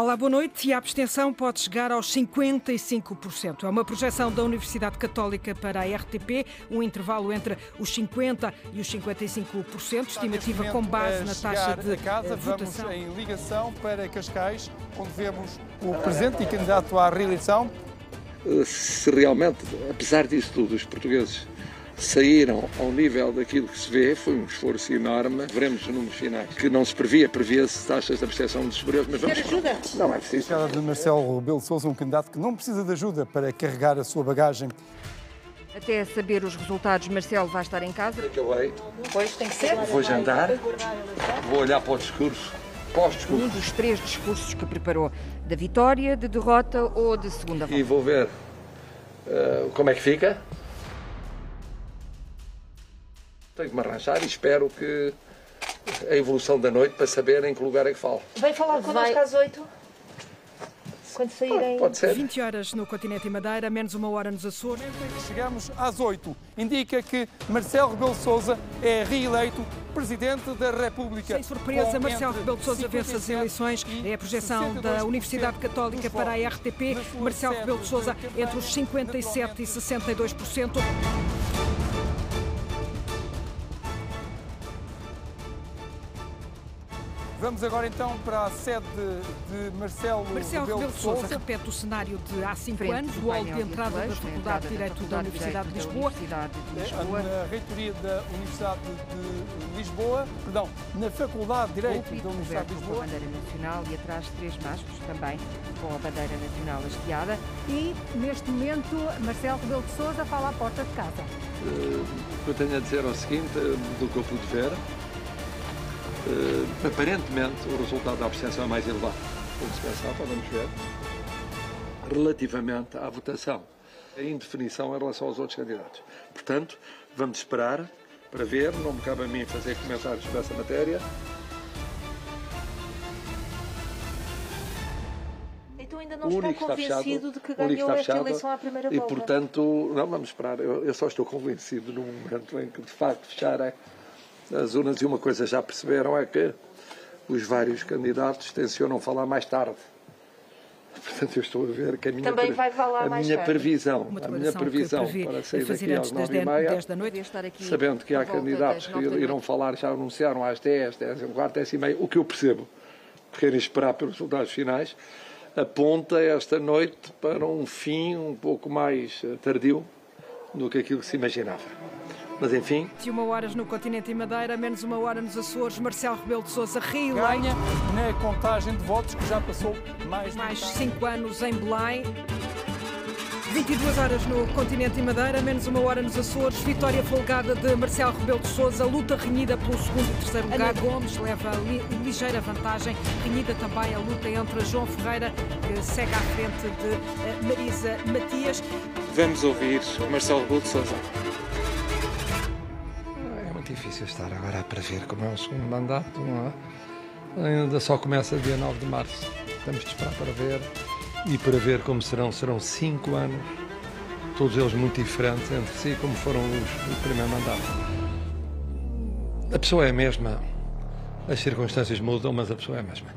Olá, boa noite. E a abstenção pode chegar aos 55%. É uma projeção da Universidade Católica para a RTP, um intervalo entre os 50% e os 55%, estimativa com base na taxa de casa, votação. Vamos em ligação para Cascais, onde vemos o presidente e candidato à reeleição. Se realmente, apesar disso tudo, os portugueses saíram ao nível daquilo que se vê, foi um esforço enorme. Veremos os números finais, que não se previa, previa-se taxas de abstenção dos superiores, mas vamos... ajuda? Não é preciso. Chegada de Marcelo Rebelo de Sousa, um candidato que não precisa de ajuda para carregar a sua bagagem. Até saber os resultados, Marcelo vai estar em casa. Acabei, Pois tem que ser. vou jantar, vou olhar para o discurso, Um dos três discursos que preparou, da vitória, de derrota ou de segunda volta. e vou ver eh, como é que fica. Tenho que me arranjar e espero que a evolução da noite para saber em que lugar é que falo. Vem falar connosco às 8? Quando saírem. Pode ser. 20 horas no continente e Madeira, menos uma hora nos Açores. Chegamos às 8. Indica que Marcelo Rebelo de Sousa é reeleito Presidente da República. Sem surpresa, Com Marcelo Rebelo de Sousa vence as 57 eleições. É a projeção da 62% Universidade Católica para a. RTP. Marcelo Rebelo de Sousa entre os 57% e 62%. Vamos agora então para a sede de Marcelo, Marcelo Rebelo Rebelo de de Sousa Sousa. repete o cenário de há cinco Frente anos, do o hall de entrada da Faculdade de Direito da Universidade de da Lisboa. Lisboa. Na reitoria da Universidade de Lisboa, perdão, na Faculdade de Direito da Universidade de coberto com a Lisboa. bandeira nacional e atrás três mastros também com a bandeira nacional hasteada. E, neste momento, Marcelo Rebelo de Sousa fala à porta de casa. Eh, O que eu tenho a dizer é o seguinte, eh, do que eu pude ver, eh, aparentemente o resultado da abstenção é mais elevado. Como se pensava, vamos ver, relativamente à votação, a indefinição em relação aos outros candidatos. Portanto, vamos esperar para ver, não me cabe a mim fazer comentários sobre essa matéria. Então ainda não que está convencido fechado, de que ganhou esta fechado, eleição à primeira E, volta. portanto, não, vamos esperar. Eu, eu só estou convencido no momento em que, de facto, fecharem as urnas e uma coisa já perceberam é que os vários candidatos tencionam falar mais tarde. Portanto, eu estou a ver que a minha, Também vai falar a mais minha tarde. previsão, a minha previsão para sair daqui às das nove e 10 meia, 10 da noite. Devia estar aqui sabendo que há candidatos que irão falar, já anunciaram às 10, 10 e um quarto, 10 e meia, o que eu percebo, querem esperar pelos resultados finais, aponta esta noite para um fim um pouco mais eh, tardio do que aquilo que se imaginava. Mas enfim, 21 horas no continente e Madeira, menos uma hora nos Açores. Marcelo Rebelo de Sousa reeleito. Ganha na contagem de votos que já passou mais mais metade. 5 anos em Belém. 22 horas no continente e Madeira, menos uma hora nos Açores. Vitória folgada de Marcelo Rebelo de Sousa. Luta renhida pelo segundo e terceiro lugar. Gomes leva li ligeira vantagem. Renhida também a luta entre João Ferreira, que segue à frente de eh, Marisa Matias. Vamos ouvir Marcelo Rebelo de Sousa. Difícil estar agora a prever como é o segundo mandato. Não é? Ainda só começa dia 9 de março. Temos de esperar para ver. E para ver como serão, serão cinco anos, todos eles muito diferentes entre si, como foram os do primeiro mandato. A pessoa é a mesma, as circunstâncias mudam, mas a pessoa é a mesma.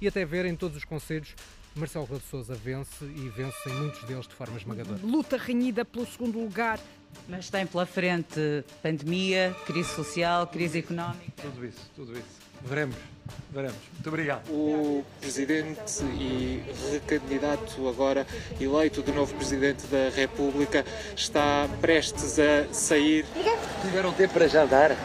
E até ver em todos os conselhos, Marcelo Rebelo de Sousa vence e vence em muitos deles de forma esmagadora. Luta renhida pelo segundo lugar. Mas tem pela frente pandemia, crise social, crise económica. Tudo isso, tudo isso. Veremos, veremos. Muito obrigado. O presidente e recandidato agora eleito de novo presidente da República está prestes a sair Tiveram tempo para jantar?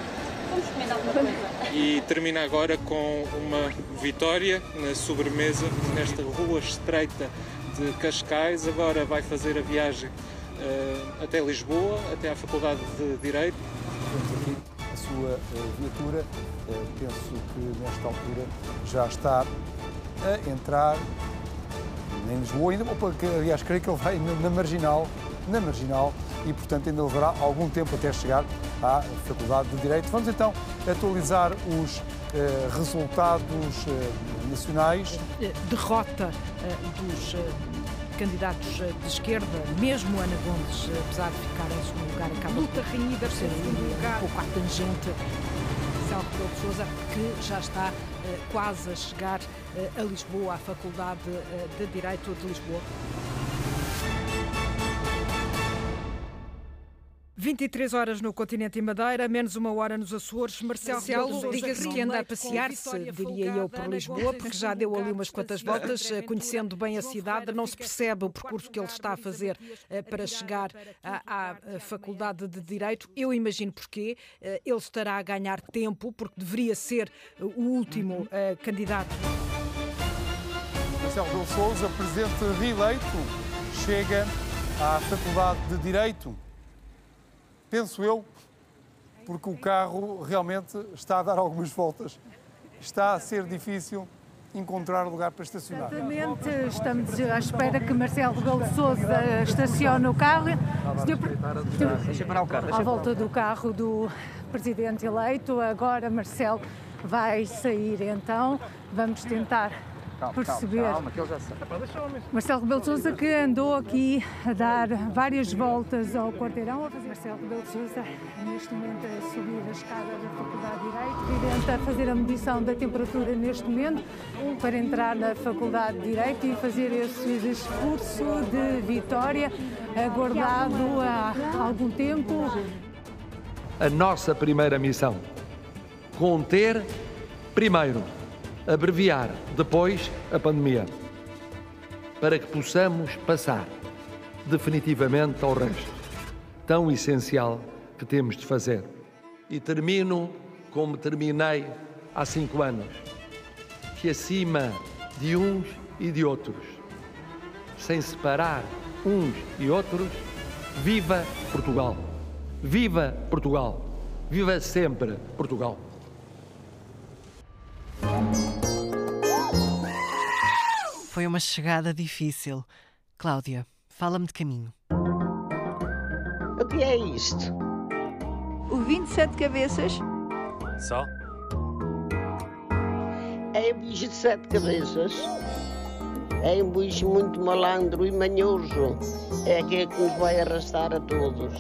E termina agora com uma vitória na sobremesa nesta rua estreita de Cascais. Agora vai fazer a viagem eh, até Lisboa, até à Faculdade de Direito. A sua eh, viatura. Eh, penso que nesta altura já está a entrar em Lisboa, ainda, opa, que, aliás, creio que ele vai na Marginal na Marginal e, portanto, ainda levará algum tempo até chegar à Faculdade de Direito. Vamos então atualizar os eh, resultados eh, nacionais. Derrota eh, dos eh, candidatos eh, de esquerda, mesmo Ana Gomes, eh, apesar de ficar em segundo lugar, acaba luta renhida por ser segundo lugar, um pouco à tangente. Marcelo Rebelo de Sousa, que já está eh, quase a chegar eh, a Lisboa, à Faculdade eh, de Direito de Lisboa. 23 horas no continente e Madeira, menos uma hora nos Açores. Marcelo, Marcelo diga-se que anda a passear-se, diria eu, por Lisboa, porque já deu ali umas quantas voltas, eh, conhecendo bem a cidade. Não se percebe o percurso que ele está a fazer eh, para chegar à, à Faculdade de Direito. Eu imagino porquê. Eh, Ele estará a ganhar tempo, porque deveria ser o último eh, candidato. Marcelo Rebelo Sousa, presidente reeleito, chega à Faculdade de Direito. Penso eu, porque o carro realmente está a dar algumas voltas. Está a ser difícil encontrar lugar para estacionar. Exatamente, estamos à espera que Marcelo Rebelo de Sousa estacione o carro. Deixa parar o carro. À volta do carro do presidente eleito, agora Marcelo vai sair então. Vamos tentar perceber. Calma, que ele já sabe. Marcelo Rebelo de Sousa que andou aqui a dar várias voltas ao quarteirão. a fazer- Marcelo Rebelo de Sousa neste momento a subir a escada da Faculdade de Direito, evidente a fazer a medição da temperatura neste momento para entrar na Faculdade de Direito e fazer esse discurso de vitória aguardado há algum tempo. A nossa primeira missão: conter primeiro, abreviar depois a pandemia, para que possamos passar definitivamente ao resto, tão essencial que temos de fazer. E termino como terminei há cinco anos, que acima de uns e de outros, sem separar uns e outros, viva Portugal! Viva Portugal! Viva sempre Portugal! Foi uma chegada difícil. Cláudia, fala-me de caminho. O que é isto? O 27 cabeças Só? É um bicho de sete cabeças. É um bicho muito malandro e manhoso. É aquele que nos vai arrastar a todos.